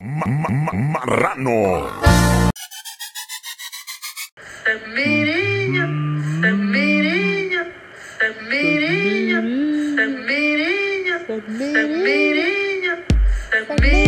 Ma- ma- ma- marrano. Semirinha, Semirinha, Semirinha, Semirinha, Semirinha, Semirinha,